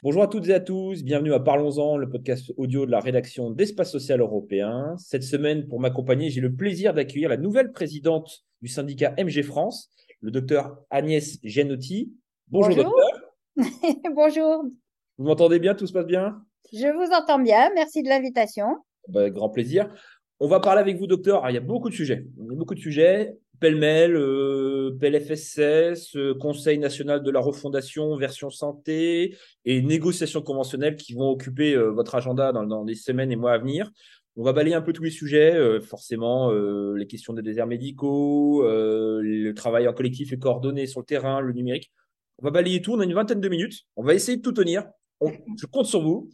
Bonjour à toutes et à tous, bienvenue à Parlons-en, le podcast audio de la rédaction d'Espace Social Européen. Cette semaine, pour m'accompagner, j'ai le plaisir d'accueillir la nouvelle présidente du syndicat MG France, le docteur Agnès Gianotti. Bonjour, docteur. Bonjour. Vous m'entendez bien Tout se passe bien? Je vous entends bien, merci de l'invitation. Bah, grand plaisir. On va parler avec vous, docteur. il y a beaucoup de sujets. Il y a beaucoup de sujets pêle-mêle, euh, PLFSS, euh, Conseil national de la refondation, version santé et négociations conventionnelles qui vont occuper euh, votre agenda dans, dans, les semaines et mois à venir. On va balayer un peu tous les sujets, forcément les questions des déserts médicaux, le travail en collectif et coordonné sur le terrain, le numérique. On va balayer tout, on a une vingtaine de minutes, on va essayer de tout tenir. je compte sur vous.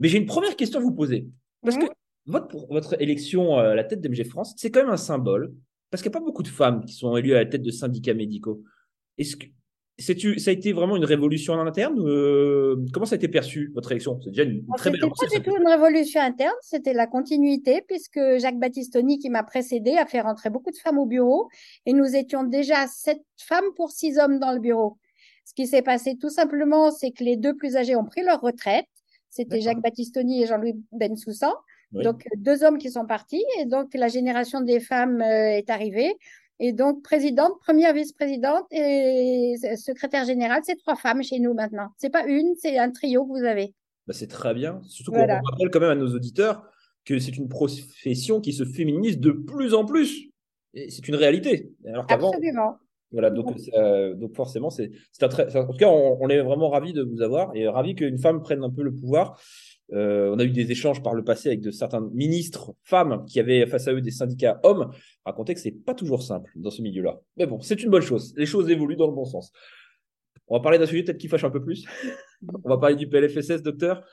Mais j'ai une première question à vous poser. Parce que votre, votre élection à la tête d'MG France, c'est quand même un symbole parce qu'il n'y a pas beaucoup de femmes qui sont élues à la tête de syndicats médicaux. Est-ce que ça a été vraiment une révolution en interne euh, Comment ça a été perçu, votre élection C'est déjà une, très belle pas du tout une révolution interne, c'était la continuité, puisque Jacques Battistoni, qui m'a précédé, a fait rentrer beaucoup de femmes au bureau, et nous étions déjà sept femmes pour six hommes dans le bureau. Ce qui s'est passé tout simplement, c'est que les deux plus âgés ont pris leur retraite. C'était Jacques Battistoni et Jean-Louis Bensoussan. Donc, deux hommes qui sont partis et donc la génération des femmes euh, est arrivée. Et donc, présidente, première vice-présidente et secrétaire générale, c'est trois femmes chez nous maintenant. C'est pas une, c'est un trio que vous avez. Bah, c'est très bien. Surtout qu'on rappelle quand même à nos auditeurs que c'est une profession qui se féminise de plus en plus. Et c'est une réalité. Alors qu'avant, Absolument. Voilà, donc, euh, donc forcément, c'est un très. En tout cas, on, on est vraiment ravis de vous avoir et ravis qu'une femme prenne un peu le pouvoir. Euh, on a eu des échanges par le passé avec de certains ministres femmes qui avaient face à eux des syndicats hommes. Raconter que c'est pas toujours simple dans ce milieu-là. Mais bon, c'est une bonne chose. Les choses évoluent dans le bon sens. On va parler d'un sujet peut-être qui fâche un peu plus. on va parler du PLFSS, docteur.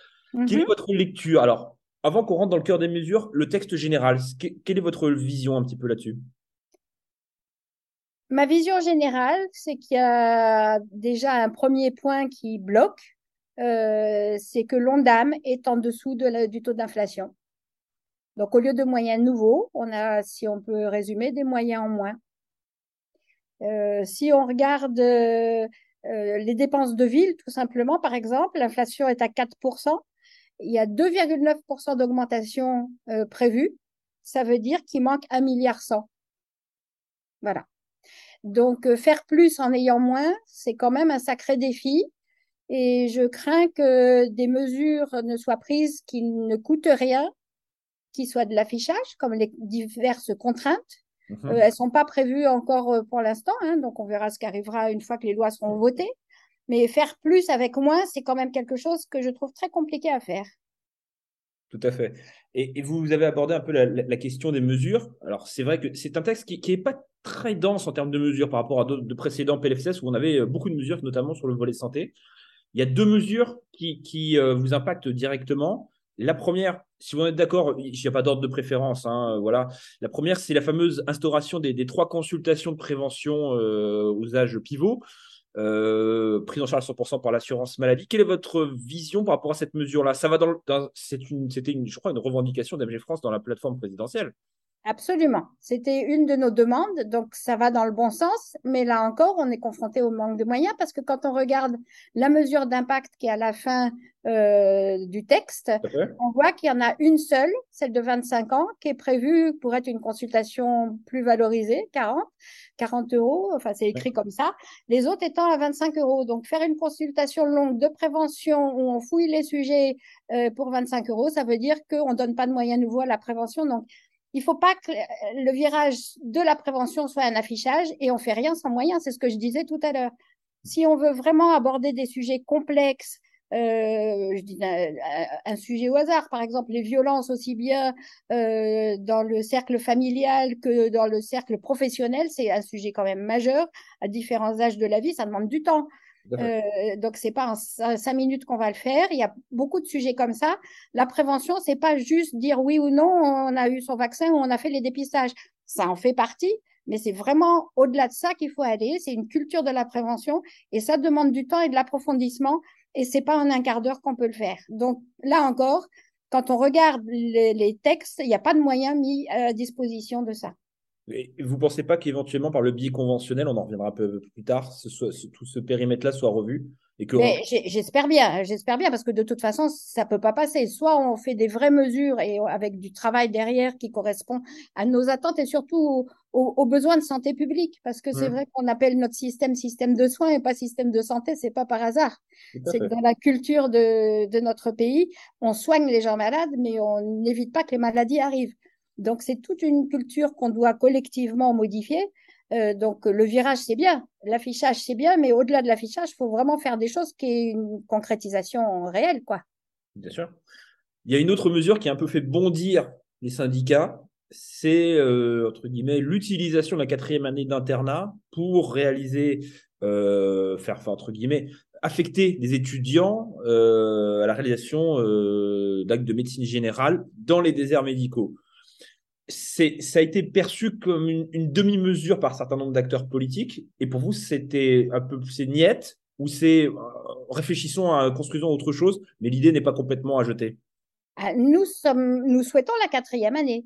Quelle est votre lecture? Alors, avant qu'on rentre dans le cœur des mesures, le texte général, quelle est votre vision un petit peu là-dessus? Ma vision générale, c'est qu'il y a déjà un premier point qui bloque, euh, c'est que l'ONDAM est en dessous de du taux d'inflation. Donc, au lieu de moyens nouveaux, on a, si on peut résumer, des moyens en moins. Euh, si on regarde euh, les dépenses de ville, tout simplement, par exemple, l'inflation est à 4%. Il y a 2,9% d'augmentation prévue. Ça veut dire qu'il manque 1,1 milliard. Voilà. Donc, faire plus en ayant moins, c'est quand même un sacré défi. Et je crains que des mesures ne soient prises qui ne coûtent rien, qui soient de l'affichage, comme les diverses contraintes. Mhm. Euh, elles ne sont pas prévues encore euh, pour l'instant, hein, donc on verra ce qui arrivera une fois que les lois seront votées. Mais faire plus avec moins, c'est quand même quelque chose que je trouve très compliqué à faire. Tout à fait. Et, vous avez abordé un peu la, question des mesures. Alors, c'est vrai que c'est un texte qui n'est pas très dense en termes de mesures par rapport à d'autres de précédents PLFSS où on avait euh, beaucoup de mesures, notamment sur le volet santé. Il y a deux mesures qui, euh, vous impactent directement. La première, si vous êtes d'accord, il n'y a pas d'ordre de préférence. Hein, voilà. La première, c'est la fameuse instauration des, trois consultations de prévention euh, aux âges pivots, euh, prise en charge 100% par l'assurance maladie. Quelle est votre vision par rapport à cette mesure-là? Ça va dans, c'était une, je crois, une revendication d'MG France dans la plateforme présidentielle. Absolument. C'était une de nos demandes, donc ça va dans le bon sens, mais là encore, on est confronté au manque de moyens parce que quand on regarde la mesure d'impact qui est à la fin euh, du texte, on voit qu'il y en a une seule, celle de 25 ans, qui est prévue pour être une consultation plus valorisée, 40, 40 euros, enfin c'est écrit comme ça, les autres étant à 25 euros. Donc faire une consultation longue de prévention où on fouille les sujets euh, pour 25 euros, ça veut dire qu'on donne pas de moyens nouveaux à la prévention. Donc il ne faut pas que le virage de la prévention soit un affichage et on fait rien sans moyens. C'est ce que je disais tout à l'heure. Si on veut vraiment aborder des sujets complexes, euh, je dis un, sujet au hasard, par exemple les violences aussi bien euh, dans le cercle familial que dans le cercle professionnel, c'est un sujet quand même majeur à différents âges de la vie, ça demande du temps. Euh, donc c'est pas en cinq minutes qu'on va le faire. Il y a beaucoup de sujets comme ça. La prévention, c'est pas juste dire oui ou non, on a eu son vaccin ou on a fait les dépistages. Ça en fait partie, mais c'est vraiment au-delà de ça qu'il faut aller. C'est une culture de la prévention et ça demande du temps et de l'approfondissement et c'est pas en un quart d'heure qu'on peut le faire. Donc là encore, quand on regarde les, les textes, il n'y a pas de moyens mis à disposition de ça. Et vous ne pensez pas qu'éventuellement, par le biais conventionnel, on en reviendra un peu plus tard, tout ce périmètre-là soit revu J'espère bien, j'espère bien, parce que de toute façon, ça peut pas passer. Soit on fait des vraies mesures et avec du travail derrière qui correspond à nos attentes et surtout aux, besoins de santé publique, parce que c'est mmh. vrai qu'on appelle notre système système de soins et pas système de santé, c'est pas par hasard. C'est que dans la culture de, de notre pays, on soigne les gens malades, mais on n'évite pas que les maladies arrivent. Donc c'est toute une culture qu'on doit collectivement modifier. Euh, donc le virage, c'est bien, l'affichage, c'est bien, mais au-delà de l'affichage, il faut vraiment faire des choses qui est une concrétisation réelle. quoi. Bien sûr. Il y a une autre mesure qui a un peu fait bondir les syndicats, c'est euh, entre guillemets l'utilisation de la quatrième année d'internat pour réaliser, euh, faire, enfin, entre guillemets, affecter des étudiants à la réalisation d'actes de médecine générale dans les déserts médicaux ça a été perçu comme une, demi-mesure par un certain nombre d'acteurs politiques. Et pour vous, c'était un peu c'est niette ou c'est euh, réfléchissons à construisons autre chose, mais l'idée n'est pas complètement à jeter. Ah, nous sommes, nous souhaitons la quatrième année.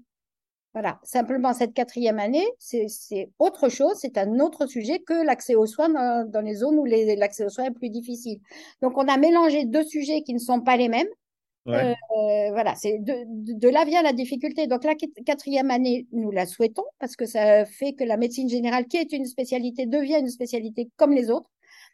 Voilà, simplement cette quatrième année, c'est autre chose, c'est un autre sujet que l'accès aux soins dans, les zones où l'accès aux soins est plus difficile. Donc on a mélangé deux sujets qui ne sont pas les mêmes. Euh, voilà, c'est de, là vient la difficulté. Donc la quatrième année, nous la souhaitons parce que ça fait que la médecine générale, qui est une spécialité, devient une spécialité comme les autres.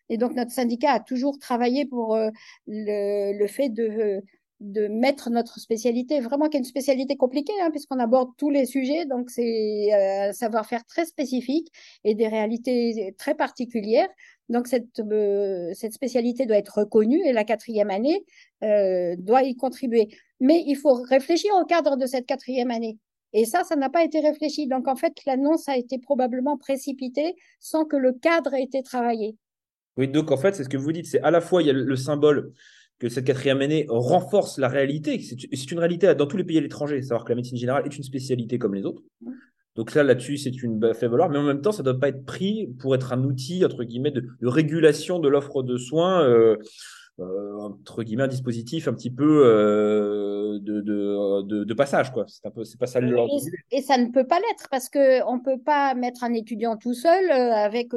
Et donc notre syndicat a toujours travaillé pour euh, le, fait de, de mettre notre spécialité, vraiment qui est une spécialité compliquée, hein, puisqu'on aborde tous les sujets. Donc c'est euh, un savoir-faire très spécifique et des réalités très particulières. Donc, cette, euh, cette spécialité doit être reconnue et la quatrième année euh, doit y contribuer. Mais il faut réfléchir au cadre de cette quatrième année. Et ça, ça n'a pas été réfléchi. Donc, en fait, l'annonce a été probablement précipitée sans que le cadre ait été travaillé. Oui, donc en fait, c'est ce que vous dites. C'est à la fois, il y a le, symbole que cette quatrième année renforce la réalité. C'est une réalité dans tous les pays à l'étranger, savoir que la médecine générale est une spécialité comme les autres. Donc là, là-dessus, c'est une fait valoir, mais en même temps, ça ne doit pas être pris pour être un outil, entre guillemets, de, régulation de l'offre de soins, euh, entre guillemets, un dispositif un petit peu euh, de, de, de, passage, quoi. C'est un peu, c'est pas ça le et, et, ça ne peut pas l'être parce qu'on ne peut pas mettre un étudiant tout seul avec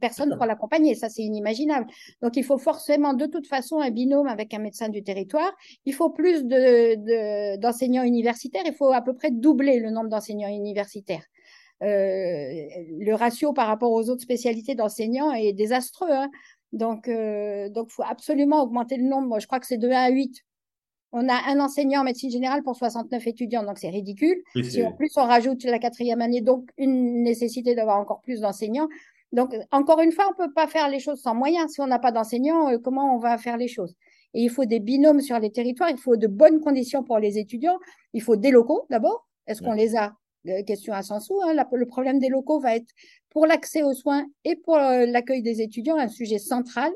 personne pour l'accompagner. Ça, c'est inimaginable. Donc, il faut forcément, de toute façon, un binôme avec un médecin du territoire. Il faut plus de, d'enseignants universitaires. Il faut à peu près doubler le nombre d'enseignants universitaires. le ratio par rapport aux autres spécialités d'enseignants est désastreux. Hein. Donc, il euh, donc faut absolument augmenter le nombre. Je crois que c'est de 1 à 8. On a un enseignant en médecine générale pour 69 étudiants, donc c'est ridicule. si en plus on rajoute la quatrième année, donc une nécessité d'avoir encore plus d'enseignants. Donc, encore une fois, on ne peut pas faire les choses sans moyens. Si on n'a pas d'enseignants, euh, comment on va faire les choses? Et il faut des binômes sur les territoires, il faut de bonnes conditions pour les étudiants, il faut des locaux d'abord. Est-ce qu'on les a question à 100 sous. Hein. le problème des locaux va être pour l'accès aux soins et pour euh, l'accueil des étudiants un sujet central.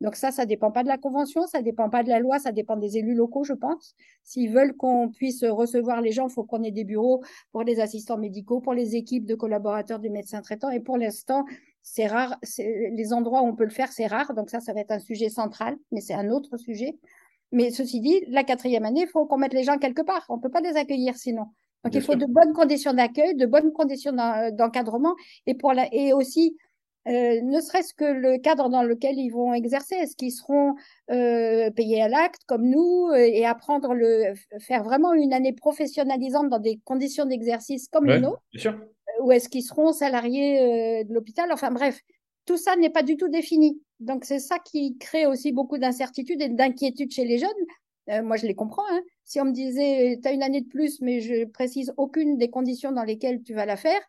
Donc ça, ça dépend pas de la convention, ça dépend pas de la loi, ça dépend des élus locaux, je pense. S'ils veulent qu'on puisse recevoir les gens, il faut qu'on ait des bureaux pour les assistants médicaux, pour les équipes de collaborateurs du médecin traitant. Et pour l'instant, c'est rare. Les endroits où on peut le faire, c'est rare. Donc ça, ça va être un sujet central, mais c'est un autre sujet. Mais ceci dit, la quatrième année, il faut qu'on mette les gens quelque part. On peut pas les accueillir sinon. Donc, il faut de bonnes conditions d'accueil, de bonnes conditions d'encadrement et, pour la, et aussi, euh, ne serait-ce que le cadre dans lequel ils vont exercer. Est-ce qu'ils seront euh, payés à l'acte comme nous euh, et apprendre le faire vraiment une année professionnalisante dans des conditions d'exercice comme les nôtres Ou est-ce qu'ils seront salariés de l'hôpital? Enfin bref, tout ça n'est pas du tout défini. Donc c'est ça qui crée aussi beaucoup d'incertitudes et d'inquiétudes chez les jeunes euh, moi, je les comprends. Hein. Si on me disait, tu as une année de plus, mais je précise aucune des conditions dans lesquelles tu vas la faire,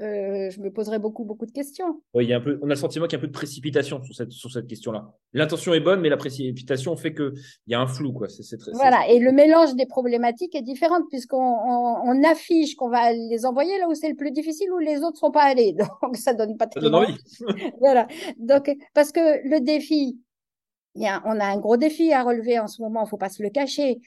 euh, je me poserais beaucoup, beaucoup de questions. Oui, il y a un peu, on a le sentiment qu'il y a un peu de précipitation sur cette, sur cette question-là. L'intention est bonne, mais la précipitation fait qu'il y a un flou. Quoi. Très, voilà, et le mélange des problématiques est différent puisqu'on on, affiche qu'on va les envoyer là où c'est le plus difficile, où les autres ne sont pas allés. Donc, ça donne pas de envie. voilà. Donc, parce que le défi, on a un gros défi à relever en ce moment, il ne faut pas se le cacher.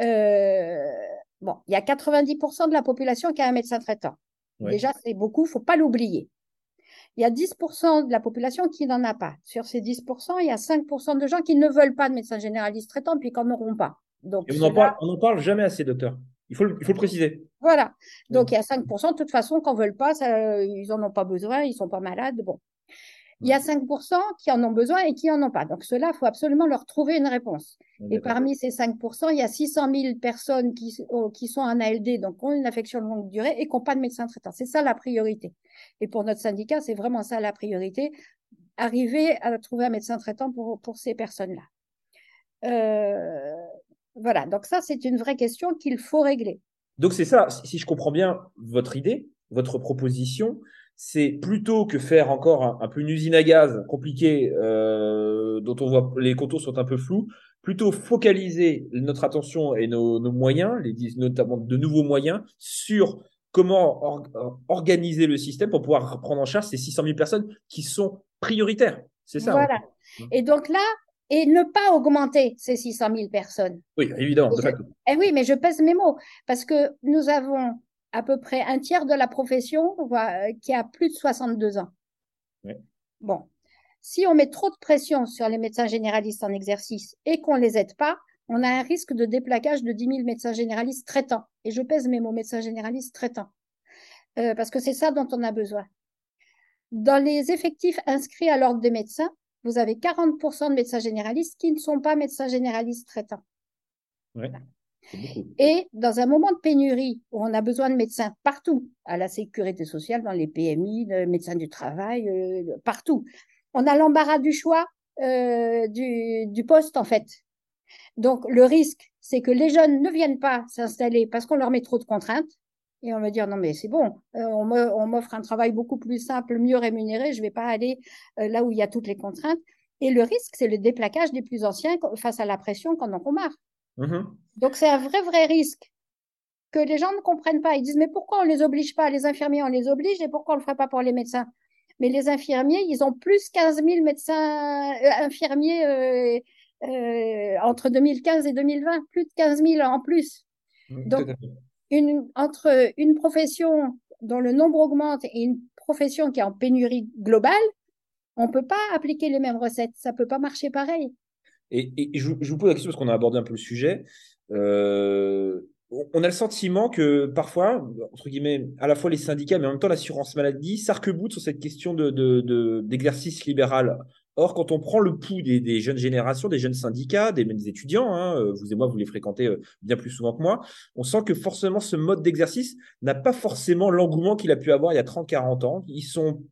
Euh, bon, il y a 90% de la population qui a un médecin traitant. Déjà, c'est beaucoup, il ne faut pas l'oublier. Il y a 10% de la population qui n'en a pas. Sur ces 10%, il y a 5% de gens qui ne veulent pas de médecin généraliste traitant puis qui n'en auront pas. Donc, on n'en parle, parle, jamais assez, docteur. Il faut, il faut le préciser. Voilà. Donc, il y a 5%. De toute façon, qu'on ne veulent pas, ça, ils n'en ont pas besoin, ils ne sont pas malades. Bon. Il y a 5% qui en ont besoin et qui n'en ont pas. Donc, cela, il faut absolument leur trouver une réponse. Et parmi ces 5%, il y a 600 000 personnes qui, oh, qui sont en ALD, donc ont une affection de longue durée et qui n'ont pas de médecin traitant. C'est ça la priorité. Et pour notre syndicat, c'est vraiment ça la priorité. Arriver à trouver un médecin traitant pour, pour ces personnes-là. Euh, voilà, donc ça, c'est une vraie question qu'il faut régler. Donc c'est ça, si je comprends bien votre idée, votre proposition, c'est plutôt que faire encore un, peu une usine à gaz compliquée euh, dont on voit les contours sont un peu flous, plutôt focaliser notre attention et nos, moyens, les, notamment de nouveaux moyens, sur comment organiser le système pour pouvoir prendre en charge ces 600 000 personnes qui sont prioritaires. C'est ça. Voilà. Et donc là, et ne pas augmenter ces 600 000 personnes. Oui, évidemment, de. Eh oui, mais je pèse mes mots parce que nous avons à peu près un tiers de la profession qui a plus de 62 ans. Bon, si on met trop de pression sur les médecins généralistes en exercice et qu'on ne les aide pas, on a un risque de déplaquage de 10 000 médecins généralistes traitants. Et je pèse mes mots, médecins généralistes traitants. Euh, parce que c'est ça dont on a besoin. Dans les effectifs inscrits à l'ordre des médecins, vous avez 40% de médecins généralistes qui ne sont pas médecins généralistes traitants. Et dans un moment de pénurie où on a besoin de médecins partout, à la sécurité sociale, dans les PMI, de médecins du travail, euh, partout, on a l'embarras du choix euh, du, poste en fait. Donc le risque, c'est que les jeunes ne viennent pas s'installer parce qu'on leur met trop de contraintes. Et on va dire, non, mais c'est bon, euh, on m'offre un travail beaucoup plus simple, mieux rémunéré, je ne vais pas aller là où il y a toutes les contraintes. Et le risque, c'est le déplaquage des plus anciens face à la pression qu'on en marre. Mmh Donc, c'est un vrai, vrai risque que les gens ne comprennent pas. Ils disent, mais pourquoi on ne les oblige pas Les infirmiers, on les oblige, et pourquoi on ne le ferait pas pour les médecins? Mais les infirmiers, ils ont plus 15 000 médecins, euh, infirmiers entre 2015 et 2020, plus de 15 000 en plus. Mmh, Donc, une, entre une profession dont le nombre augmente et une profession qui est en pénurie globale, on ne peut pas appliquer les mêmes recettes. Ça ne peut pas marcher pareil. Et, je, vous pose la question parce qu'on a abordé un peu le sujet. Euh, on a le sentiment que parfois, entre guillemets, à la fois les syndicats, mais en même temps l'assurance maladie s'arc-boute sur cette question d'exercice de, libéral Or, quand on prend le pouls des, jeunes générations, des jeunes syndicats, des, des étudiants, hein, vous et moi, vous les fréquentez euh, bien plus souvent que moi, on sent que forcément ce mode d'exercice n'a pas forcément l'engouement qu'il a pu avoir il y a 30-40 ans. Ils sont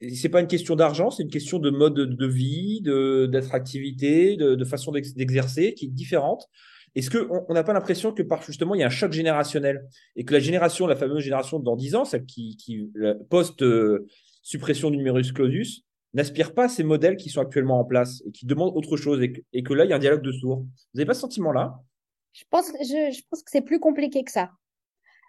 c'est pas une question d'argent, c'est une question de mode de vie, d'attractivité, de, de, façon d'exercer qui est différente. Est-ce qu'on n'a pas l'impression que par justement il y a un choc générationnel et que la génération, la fameuse génération dans 10 ans, celle qui, qui post euh, suppression du numerus clausus, n'aspirent pas à ces modèles qui sont actuellement en place et qui demandent autre chose et que, là, il y a un dialogue de sourds? Vous n'avez pas ce sentiment-là? Je pense, je, pense que c'est plus compliqué que ça.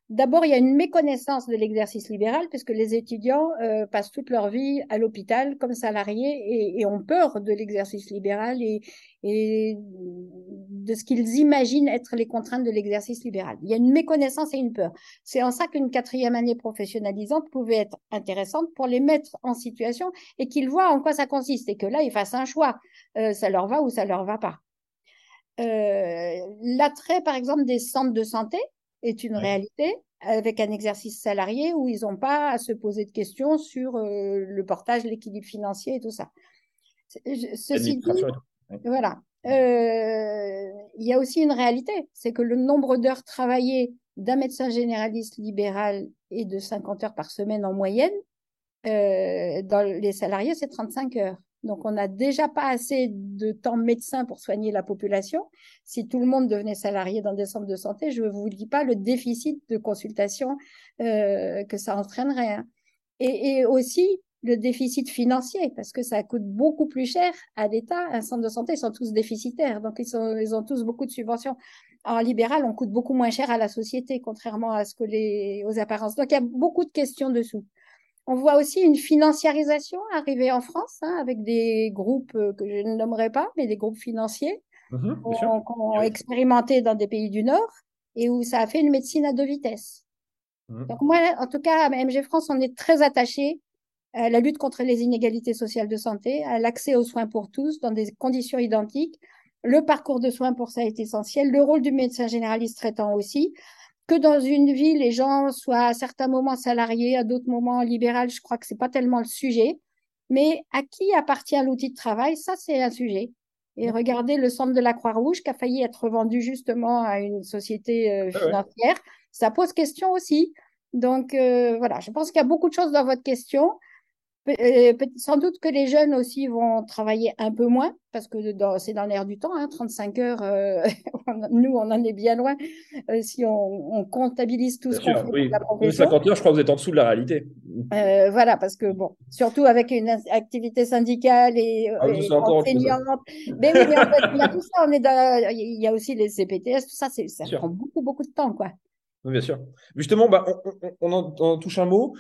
D'abord, il y a une méconnaissance de l'exercice libéral puisque les étudiants euh, passent toute leur vie à l'hôpital comme salariés et, ont peur de l'exercice libéral et, et, de ce qu'ils imaginent être les contraintes de l'exercice libéral. Il y a une méconnaissance et une peur. C'est en ça qu'une quatrième année professionnalisante pouvait être intéressante pour les mettre en situation et qu'ils voient en quoi ça consiste et que là, ils fassent un choix. Euh, ça leur va ou ça leur va pas. Euh, L'attrait, par exemple, des centres de santé, est une réalité avec un exercice salarié où ils n'ont pas à se poser de questions sur euh, le portage, l'équilibre financier et tout ça. Ceci dit, voilà. Euh, il y a aussi une réalité, c'est que le nombre d'heures travaillées d'un médecin généraliste libéral est de 50 heures par semaine en moyenne. Euh, dans les salariés, c'est 35 heures. Donc, on n'a déjà pas assez de temps médecin pour soigner la population. Si tout le monde devenait salarié dans des centres de santé, je ne vous dis pas le déficit de consultation euh, que ça entraînerait. Hein. Et, aussi le déficit financier, parce que ça coûte beaucoup plus cher à l'État. Un centre de santé, ils sont tous déficitaires, donc ils, ils ont tous beaucoup de subventions. En libéral, on coûte beaucoup moins cher à la société, contrairement à ce que les, aux apparences. Donc, il y a beaucoup de questions dessous. On voit aussi une financiarisation arriver en France hein, avec des groupes euh, que je ne nommerai pas, mais des groupes financiers mmh qu'on a expérimenté dans des pays du Nord et où ça a fait une médecine à deux vitesses. Mmh. Donc moi, en tout cas, à MG France, on est très attaché à la lutte contre les inégalités sociales de santé, à l'accès aux soins pour tous dans des conditions identiques. Le parcours de soins pour ça est essentiel, le rôle du médecin généraliste traitant aussi, que dans une vie, les gens soient à certains moments salariés, à d'autres moments libéraux, je crois que c'est pas tellement le sujet. Mais à qui appartient l'outil de travail, ça c'est un sujet. Et regardez le centre de la Croix-Rouge qui a failli être vendu justement à une société euh, ah financière. Ça pose question aussi. Donc euh, voilà, je pense qu'il y a beaucoup de choses dans votre question. Euh, sans doute que les jeunes aussi vont travailler un peu moins parce que c'est dans l'air du temps, hein, 35 heures, euh, nous on en est bien loin euh, si on, comptabilise tout ce qu'on fait oui. la profession. 50 heures, je crois que vous êtes en dessous de la réalité. voilà, parce que bon, surtout avec une activité syndicale et, ah, enseignante. Mais oui, mais en fait, il y a tout ça, on est il y a aussi les CPTS, tout ça, ça prend beaucoup, beaucoup de temps, quoi. Oui, bien sûr. Justement, bah, on, en, on, en, touche un mot.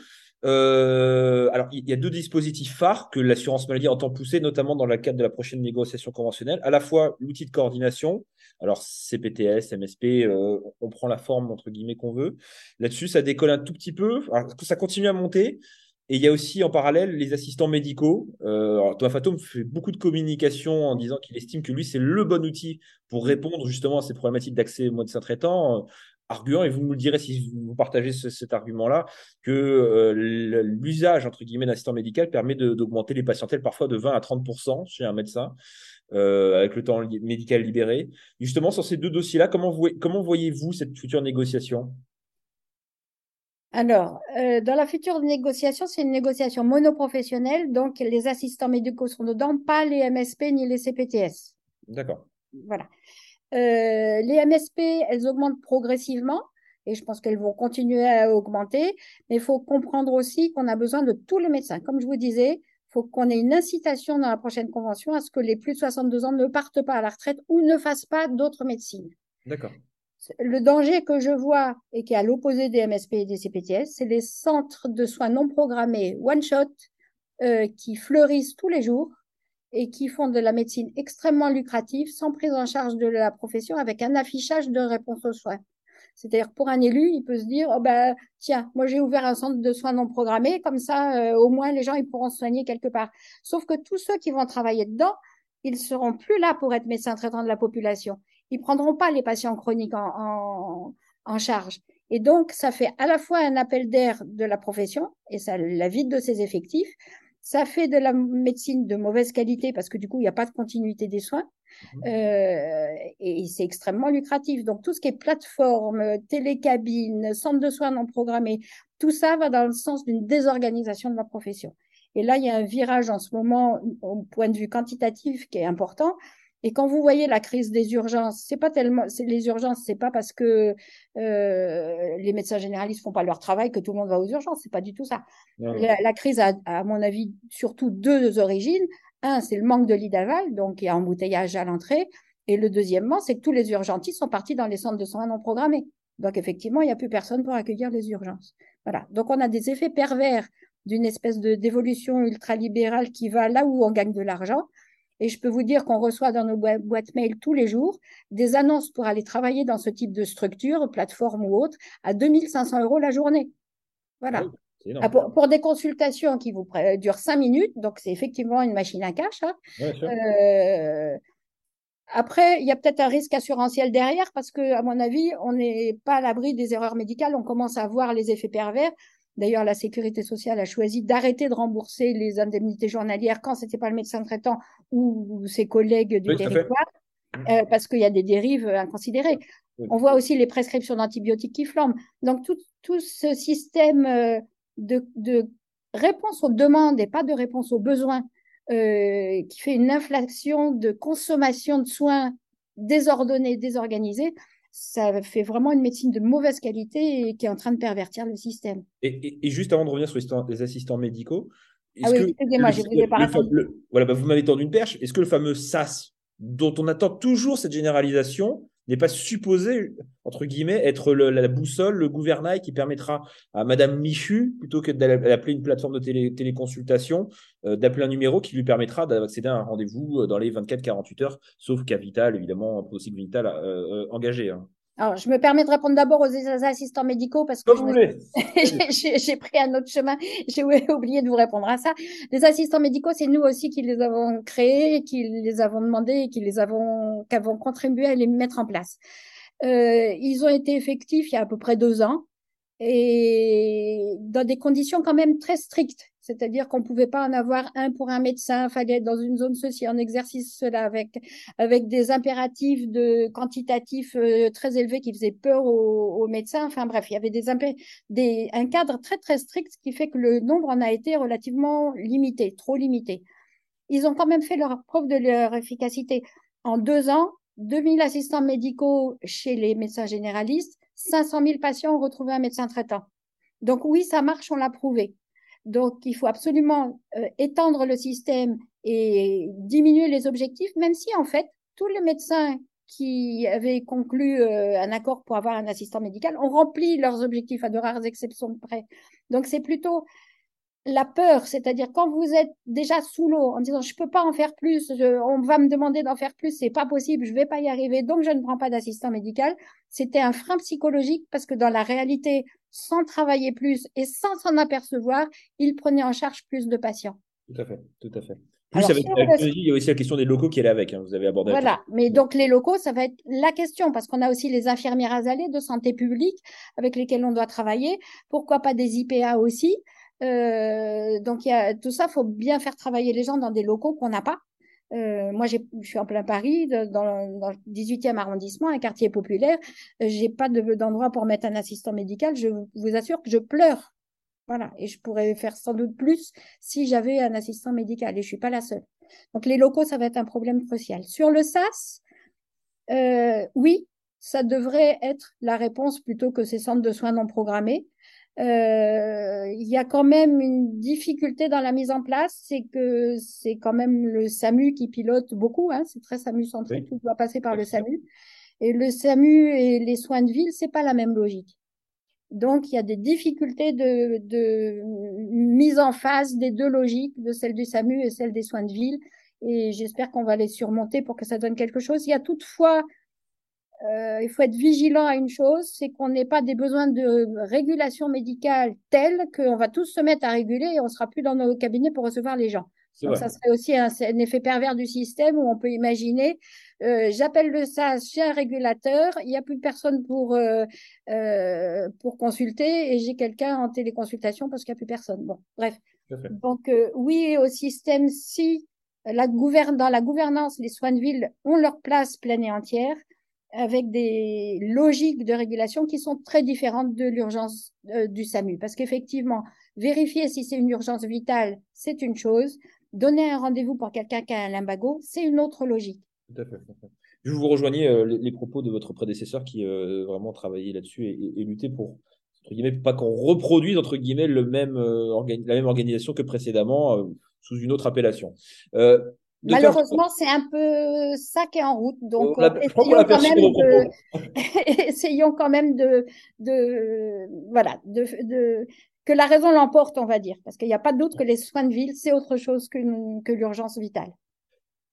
Euh, alors, il y a deux dispositifs phares que l'assurance maladie entend pousser, notamment dans le cadre de la prochaine négociation conventionnelle. À la fois l'outil de coordination, alors CPTS, MSP, euh, on prend la forme entre guillemets qu'on veut. Là-dessus, ça décolle un tout petit peu. Alors, ça continue à monter. Et il y a aussi en parallèle les assistants médicaux. Euh, Thomas Fatome fait beaucoup de communication en disant qu'il estime que lui, c'est le bon outil pour répondre justement à ces problématiques d'accès aux médecins traitants argument, et vous nous le direz si vous partagez cet argument-là, que euh, l'usage, entre guillemets, d'assistant médical permet d'augmenter les patientèles parfois de 20 à 30% chez un médecin. Euh, avec le temps médical libéré. Justement, sur ces deux dossiers-là, comment, comment voyez-vous cette future négociation? Alors, euh, dans la future négociation, c'est une négociation monoprofessionnelle, donc les assistants médicaux sont dedans, pas les MSP ni les CPTS. D'accord. Voilà. Euh, les MSP, elles augmentent progressivement et je pense qu'elles vont continuer à augmenter. Mais il faut comprendre aussi qu'on a besoin de tous les médecins. Comme je vous disais, il faut qu'on ait une incitation dans la prochaine convention à ce que les plus de 62 ans ne partent pas à la retraite ou ne fassent pas d'autres médecines. D'accord. Le danger que je vois et qui est à l'opposé des MSP et des CPTS, c'est les centres de soins non programmés one-shot euh, qui fleurissent tous les jours et qui font de la médecine extrêmement lucrative sans prise en charge de la profession avec un affichage de réponse aux soins. C'est-à-dire pour un élu, il peut se dire oh ben tiens, moi j'ai ouvert un centre de soins non programmés, comme ça euh, au moins les gens ils pourront se soigner quelque part. Sauf que tous ceux qui vont travailler dedans, ils seront plus là pour être médecins traitants de la population. Ils prendront pas les patients chroniques en, en, en charge. Et donc ça fait à la fois un appel d'air de la profession et ça la vide de ses effectifs, ça fait de la médecine de mauvaise qualité parce que du coup, il n'y a pas de continuité des soins. Mmh. Euh, et c'est extrêmement lucratif. Donc, tout ce qui est plateforme, télécabine, centre de soins non programmés, tout ça va dans le sens d'une désorganisation de la profession. Et là, il y a un virage en ce moment, au point de vue quantitatif, qui est important. Et quand vous voyez la crise des urgences, c'est pas tellement, les urgences, c'est pas parce que euh, les médecins généralistes font pas leur travail que tout le monde va aux urgences, c'est pas du tout ça. La, crise a, à mon avis, surtout deux origines. Un, c'est le manque de lits d'aval, donc il y a embouteillage à l'entrée. Et le deuxièmement, c'est que tous les urgentistes sont partis dans les centres de soins non programmés. Donc effectivement, il n'y a plus personne pour accueillir les urgences. Voilà. Donc on a des effets pervers d'une espèce de d'évolution ultralibérale qui va là où on gagne de l'argent et je peux vous dire qu'on reçoit dans nos boîtes mail tous les jours des annonces pour aller travailler dans ce type de structure, plateforme ou autre, à 2500 euros la journée. Voilà. Ah, pour, des consultations qui vous durent 5 minutes, donc c'est effectivement une machine à cash. Hein. Euh, après, il y a peut-être un risque assurantiel derrière parce que, à mon avis, on n'est pas à l'abri des erreurs médicales. On commence à voir les effets pervers. D'ailleurs, la sécurité sociale a choisi d'arrêter de rembourser les indemnités journalières quand c'était pas le médecin traitant ou, ses collègues du territoire, euh, parce qu'il y a des dérives inconsidérées. On voit aussi les prescriptions d'antibiotiques qui flambent. Donc, tout, tout ce système euh, de, de, réponse aux demandes et pas de réponse aux besoins, euh, qui fait une inflation de consommation de soins désordonnés, désorganisés, ça fait vraiment une médecine de mauvaise qualité et qui est en train de pervertir le système. Et, juste avant de revenir sur les assistants médicaux, ah oui, excusez-moi, je vous ai pas Voilà, bah, vous m'avez tendu une perche. Est-ce que le fameux SAS, dont on attend toujours cette généralisation, n'est pas supposé, entre guillemets, être la boussole, le gouvernail qui permettra à Madame Michu, plutôt que d'appeler une plateforme de télé, téléconsultation, euh, d'appeler un numéro qui lui permettra d'accéder à un rendez-vous euh, dans les 24-48 heures, sauf cas vital, évidemment, possible vital euh, engagé. Hein. Alors, je me permets de répondre d'abord aux assistants médicaux parce que j'ai pris un autre chemin. J'ai oublié de vous répondre à ça. Les assistants médicaux, c'est nous aussi qui les avons créés, qui les avons demandés et qui les avons, qui avons contribué à les mettre en place. ils ont été effectifs il y a à peu près deux ans et dans des conditions quand même très strictes. C'est-à-dire qu'on ne pouvait pas en avoir un pour un médecin, fallait être dans une zone ceci, en exercice cela, avec, des impératifs de quantitatifs euh, très élevés qui faisaient peur aux, médecins. Enfin bref, il y avait des, des, un cadre très très strict, qui fait que le nombre en a été relativement limité, trop limité. Ils ont quand même fait leur preuve de leur efficacité. En deux ans, 2000 assistants médicaux chez les médecins généralistes, 500 000 patients ont retrouvé un médecin traitant. Donc oui, ça marche, on l'a prouvé. Donc il faut absolument euh, étendre le système et diminuer les objectifs, même si en fait tous les médecins qui avaient conclu euh, un accord pour avoir un assistant médical ont rempli leurs objectifs à de rares exceptions près. Donc c'est plutôt la peur, c'est-à-dire quand vous êtes déjà sous l'eau en disant je peux pas en faire plus, on va me demander d'en faire plus, c'est pas possible, je vais pas y arriver, donc je ne prends pas d'assistant médical. C'était un frein psychologique parce que dans la réalité, sans travailler plus et sans s'en apercevoir, il prenait en charge plus de patients. Tout à fait, tout à fait. Plus avec il y a aussi la question des locaux qui est avec, hein, vous avez abordé. Voilà, mais donc les locaux, ça va être la question, parce qu'on a aussi les infirmières azalées de santé publique avec lesquelles on doit travailler. Pourquoi pas des IPA aussi euh, donc, y a, tout ça, faut bien faire travailler les gens dans des locaux qu'on n'a pas. Euh, moi, je suis en plein Paris, dans, le 18e arrondissement, un quartier populaire. J'ai pas d'endroit pour mettre un assistant médical. Je vous assure que je pleure. Voilà. Et je pourrais faire sans doute plus si j'avais un assistant médical. Et je suis pas la seule. Donc, les locaux, ça va être un problème crucial. Sur le SAS, euh, oui, ça devrait être la réponse plutôt que ces centres de soins non programmés. Euh, il y a quand même une difficulté dans la mise en place, c'est que c'est quand même le SAMU qui pilote beaucoup, hein, c'est très SAMU centré, tout doit passer par le SAMU. Et le SAMU et les soins de ville, c'est pas la même logique. Donc, il y a des difficultés de, de mise en phase des deux logiques, de celle du SAMU et celle des soins de ville. Et j'espère qu'on va les surmonter pour que ça donne quelque chose. Il y a toutefois euh, il faut être vigilant à une chose, c'est qu'on n'ait pas des besoins de régulation médicale tels qu'on va tous se mettre à réguler et on sera plus dans nos cabinets pour recevoir les gens. Donc ça serait aussi un, effet pervers du système où on peut imaginer, euh, j'appelle le SAS chez un régulateur, il n'y a plus personne pour euh, euh, pour consulter et j'ai quelqu'un en téléconsultation parce qu'il n'y a plus personne. Bon, bref. Donc euh, oui, au système, si la gouverne, dans la gouvernance, les soins de ville ont leur place pleine et entière, avec des logiques de régulation qui sont très différentes de l'urgence euh, du SAMU. Parce qu'effectivement, vérifier si c'est une urgence vitale, c'est une chose. Donner un rendez-vous pour quelqu'un qui a un limbago, c'est une autre logique. Je vous rejoignez euh, les, propos de votre prédécesseur qui euh, vraiment travaillait là-dessus et, et, luttait pour, entre guillemets, pas qu'on reproduise entre guillemets le même, la même organisation que précédemment sous une autre appellation. Malheureusement, c'est un peu ça qui est en route. Donc, euh, essayons, quand même de, de, voilà, de, de, que la raison l'emporte, on va dire, parce qu'il n'y a pas de doute que les soins de ville, c'est autre chose que, que l'urgence vitale.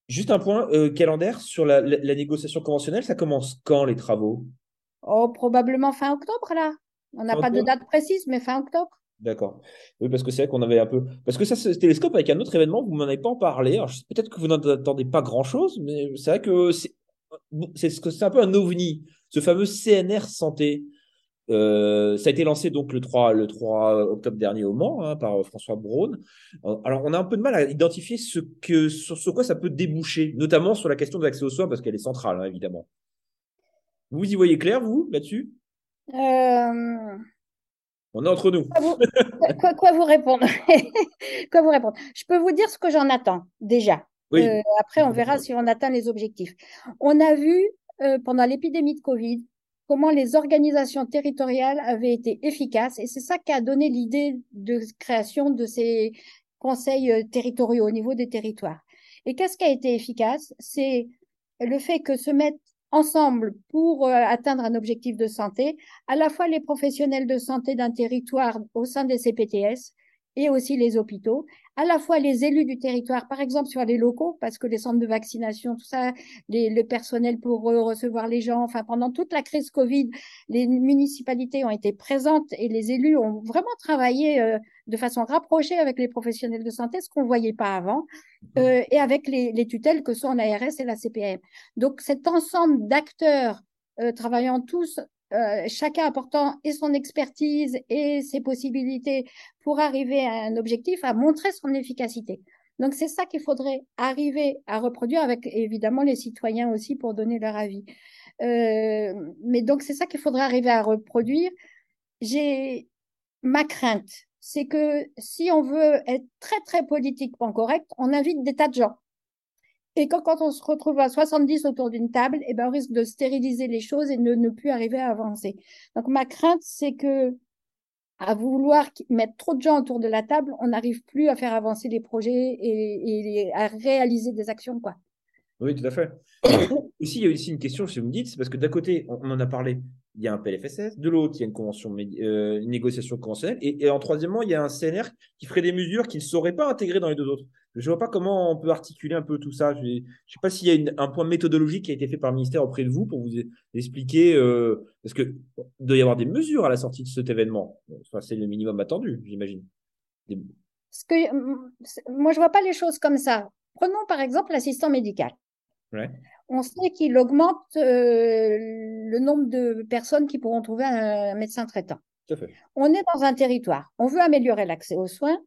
Juste un point, euh, calendaire sur la, la, négociation conventionnelle, ça commence quand les travaux? Oh, probablement fin octobre là. On n'a pas de date précise, mais fin octobre. D'accord. Oui, parce que c'est vrai qu'on avait un peu. Parce que ça, ce télescope avec un autre événement, vous m'en avez pas parlé. Peut-être que vous n'en attendez pas grand-chose, mais c'est vrai que c'est c'est un peu un ovni, ce fameux CNR santé. Euh, ça a été lancé donc le 3, le 3 octobre dernier au Mans hein, par François Braun. Alors, on a un peu de mal à identifier ce que, sur quoi ça peut déboucher, notamment sur la question de l'accès aux soins, parce qu'elle est centrale, hein, évidemment. Vous y voyez clair, vous, là-dessus? Euh... On est entre nous. Quoi vous, répondre Quoi vous répondre? Je peux vous dire ce que j'en attends déjà. Euh, après, on verra si on atteint les objectifs. On a vu euh, pendant l'épidémie de Covid comment les organisations territoriales avaient été efficaces et c'est ça qui a donné l'idée de création de ces conseils euh, territoriaux au niveau des territoires. Et qu'est-ce qui a été efficace? C'est le fait que se mettre ensemble pour euh, atteindre un objectif de santé, à la fois les professionnels de santé d'un territoire au sein des CPTS et aussi les hôpitaux, à la fois les élus du territoire, par exemple sur les locaux, parce que les centres de vaccination, tout ça, les, le personnel pour recevoir les gens, enfin pendant toute la crise Covid, les municipalités ont été présentes et les élus ont vraiment travaillé euh, de façon rapprochée avec les professionnels de santé, ce qu'on voyait pas avant, mmh. euh, et avec les, les, tutelles que sont l'ARS et la CPM. Donc cet ensemble d'acteurs travaillant tous, chacun apportant et son expertise et ses possibilités pour arriver à un objectif, à montrer son efficacité. Donc c'est ça qu'il faudrait arriver à reproduire avec évidemment les citoyens aussi pour donner leur avis. Euh, mais donc c'est ça qu'il faudrait arriver à reproduire. J'ai ma crainte, c'est que si on veut être très très politiquement correct, on invite des tas de gens. Et quand, quand on se retrouve à 70 autour d'une table, eh ben, on risque de stériliser les choses et de ne plus arriver à avancer. Donc ma crainte, c'est que à vouloir mettre trop de gens autour de la table, on n'arrive plus à faire avancer les projets et, à réaliser des actions. Quoi. Oui, tout à fait. Ici, il y a aussi une question, si vous me dites, c'est parce que d'un côté, on, en a parlé, il y a un PLFSS, de l'autre, il y a une, convention, euh, une négociation conventionnelle, et, et en troisièmement, il y a un CNR qui ferait des mesures qu'il ne saurait pas intégrer dans les deux autres. Je ne vois pas comment on peut articuler un peu tout ça. Je ne sais pas s'il y a un point méthodologique qui a été fait par le ministère auprès de vous pour vous expliquer, euh, parce que doit y avoir des mesures à la sortie de cet événement. Enfin, c'est le minimum attendu, j'imagine. Que, moi, je ne vois pas les choses comme ça. Prenons par exemple l'assistant médical. On sait qu'il augmente euh, le nombre de personnes qui pourront trouver un, médecin traitant. On est dans un territoire, on veut améliorer l'accès aux soins,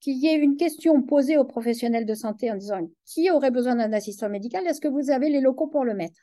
qu'il y ait une question posée aux professionnels de santé en disant qui aurait besoin d'un assistant médical, est-ce que vous avez les locaux pour le mettre?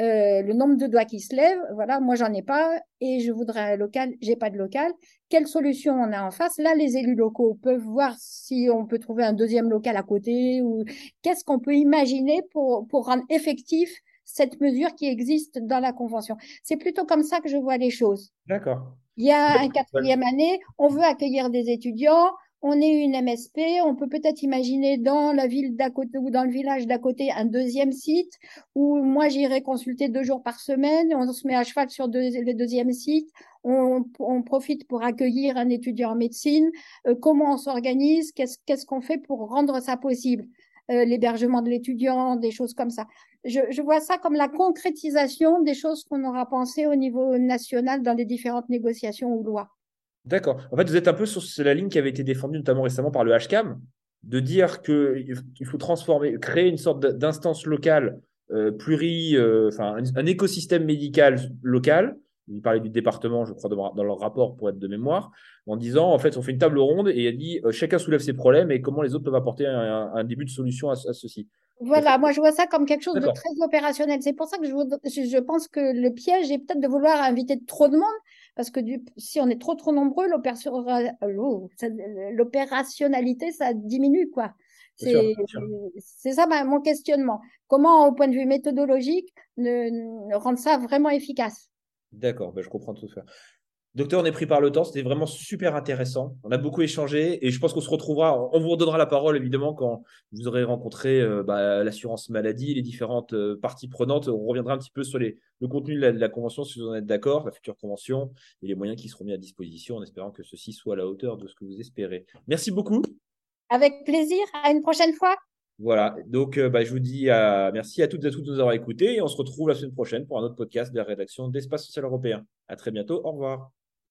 Euh, le nombre de doigts qui se lèvent, voilà, moi j'en ai pas et je voudrais un local, j'ai pas de local. Quelle solution on a en face? Là, les élus locaux peuvent voir si on peut trouver un deuxième local à côté ou qu'est-ce qu'on peut imaginer pour, pour rendre effectif cette mesure qui existe dans la convention? C'est plutôt comme ça que je vois les choses. D'accord. Il y a un quatrième année, on veut accueillir des étudiants, on est une MSP, on peut peut-être imaginer dans la ville d'à côté ou dans le village d'à côté un deuxième site où moi j'irai consulter deux jours par semaine, on se met à cheval sur le deuxième site, on, profite pour accueillir un étudiant en médecine, euh, comment on s'organise, qu'est-ce qu'on fait pour rendre ça possible, euh, l'hébergement de l'étudiant, des choses comme ça. Je vois ça comme la concrétisation des choses qu'on aura pensées au niveau national dans les différentes négociations ou lois. D'accord. En fait, vous êtes un peu sur la ligne qui avait été défendue notamment récemment par le HCAM, de dire qu'il faut transformer, créer une sorte d'instance locale euh, pluri, euh, enfin un, écosystème médical local. Il parlait du département, je crois, dans leur rapport pour être de mémoire, en disant en fait, on fait une table ronde et il dit euh, chacun soulève ses problèmes et comment les autres peuvent apporter un, début de solution à, ceci. Voilà, moi je vois ça comme quelque chose de très opérationnel. C'est pour ça que je, je pense que le piège est peut-être de vouloir inviter trop de monde parce que si on est trop trop nombreux, l'opérationnalité, ça diminue, quoi. C'est ça mon questionnement. Comment, au point de vue méthodologique, ne, rendre ça vraiment efficace? D'accord, ben je comprends tout ça. Docteur, on est pris par le temps, c'était vraiment super intéressant. On a beaucoup échangé et je pense qu'on se retrouvera. On vous redonnera la parole évidemment quand vous aurez rencontré euh, bah, l'assurance maladie, les différentes euh, parties prenantes. On reviendra un petit peu sur les, le contenu de la, convention si vous en êtes d'accord, la future convention et les moyens qui seront mis à disposition en espérant que ceci soit à la hauteur de ce que vous espérez. Merci beaucoup. Avec plaisir. À une prochaine fois. Voilà, donc euh, bah, je vous dis merci à toutes et à tous de nous avoir écoutés et on se retrouve la semaine prochaine pour un autre podcast de la rédaction d'Espace Social Européen. À très bientôt, au revoir.